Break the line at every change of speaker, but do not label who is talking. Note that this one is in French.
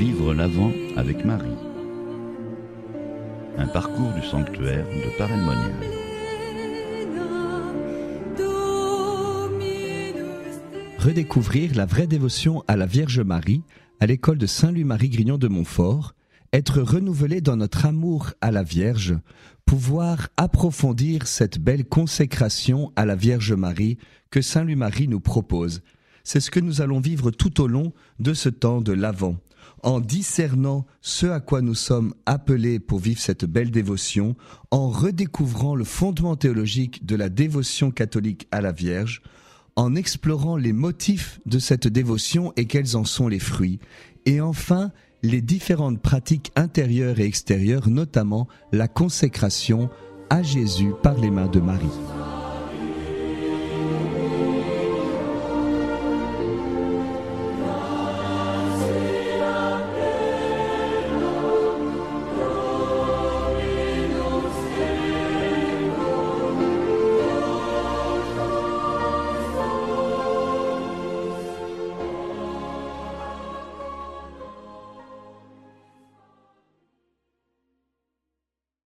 l'Avent avec Marie. Un parcours du sanctuaire de Paray-le-Monial.
Redécouvrir la vraie dévotion à la Vierge Marie à l'école de Saint-Louis-Marie Grignon de Montfort, être renouvelé dans notre amour à la Vierge, pouvoir approfondir cette belle consécration à la Vierge Marie que Saint Louis-Marie nous propose. C'est ce que nous allons vivre tout au long de ce temps de l'Avent, en discernant ce à quoi nous sommes appelés pour vivre cette belle dévotion, en redécouvrant le fondement théologique de la dévotion catholique à la Vierge, en explorant les motifs de cette dévotion et quels en sont les fruits, et enfin les différentes pratiques intérieures et extérieures, notamment la consécration à Jésus par les mains de Marie.